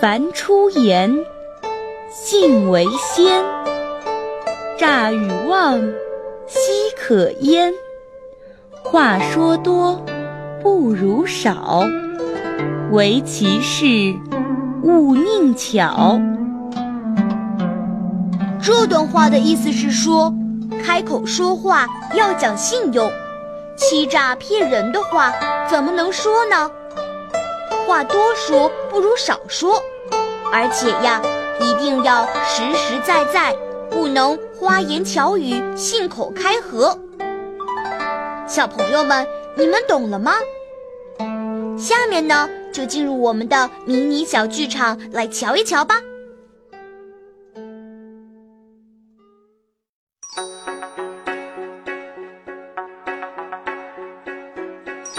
凡出言，信为先。诈与妄，奚可焉？话说多，不如少。唯其事，勿佞巧。这段话的意思是说，开口说话要讲信用，欺诈骗人的话怎么能说呢？话多说不如少说，而且呀，一定要实实在在，不能花言巧语、信口开河。小朋友们，你们懂了吗？下面呢，就进入我们的迷你小剧场来瞧一瞧吧。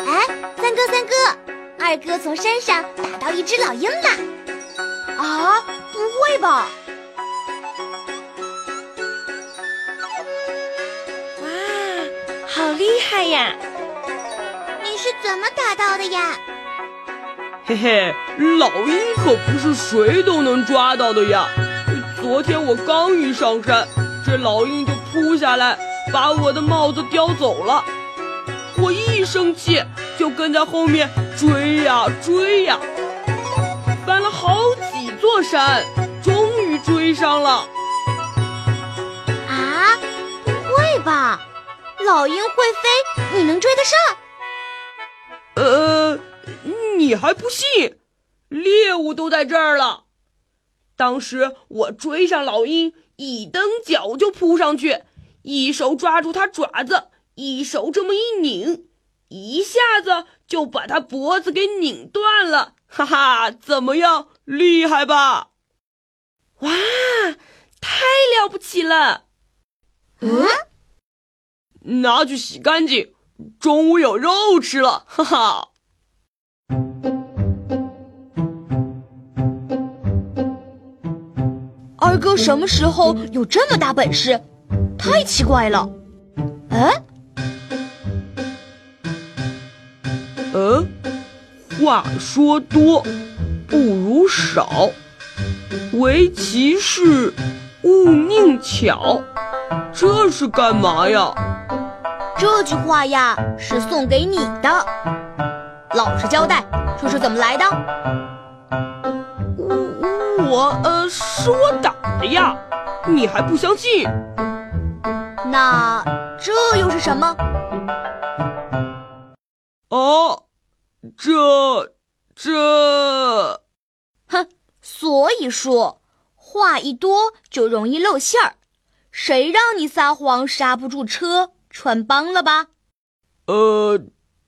哎，三哥，三哥。二哥从山上打到一只老鹰了！啊，不会吧！哇，好厉害呀！你是怎么打到的呀？嘿嘿，老鹰可不是谁都能抓到的呀！昨天我刚一上山，这老鹰就扑下来，把我的帽子叼走了。我一生气，就跟在后面。追呀追呀，翻了好几座山，终于追上了。啊，不会吧？老鹰会飞，你能追得上？呃，你还不信？猎物都在这儿了。当时我追上老鹰，一蹬脚就扑上去，一手抓住它爪子，一手这么一拧。一下子就把他脖子给拧断了，哈哈，怎么样，厉害吧？哇，太了不起了！嗯，拿去洗干净，中午有肉吃了，哈哈。二哥什么时候有这么大本事？太奇怪了。哎。嗯，话说多不如少，唯其事，勿宁巧。这是干嘛呀？这句话呀，是送给你的。老实交代，这是怎么来的？我我呃，是我打的呀，你还不相信？那这又是什么？哦，这这，哼！所以说，话一多就容易露馅儿。谁让你撒谎刹不住车，穿帮了吧？呃，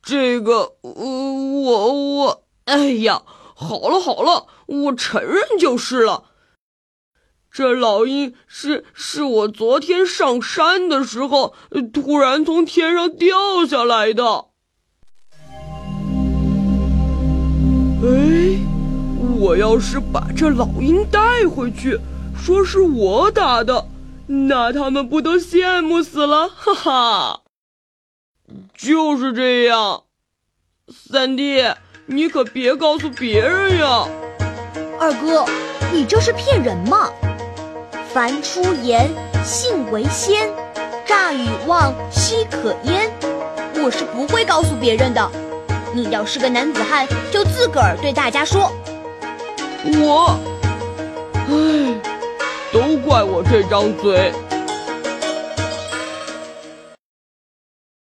这个，呃我我，哎呀，好了好了，我承认就是了。这老鹰是是我昨天上山的时候突然从天上掉下来的。我要是把这老鹰带回去，说是我打的，那他们不都羡慕死了？哈哈，就是这样。三弟，你可别告诉别人呀。二哥，你这是骗人吗？凡出言，信为先。诈与妄，奚可焉？我是不会告诉别人的。你要是个男子汉，就自个儿对大家说。我，唉，都怪我这张嘴。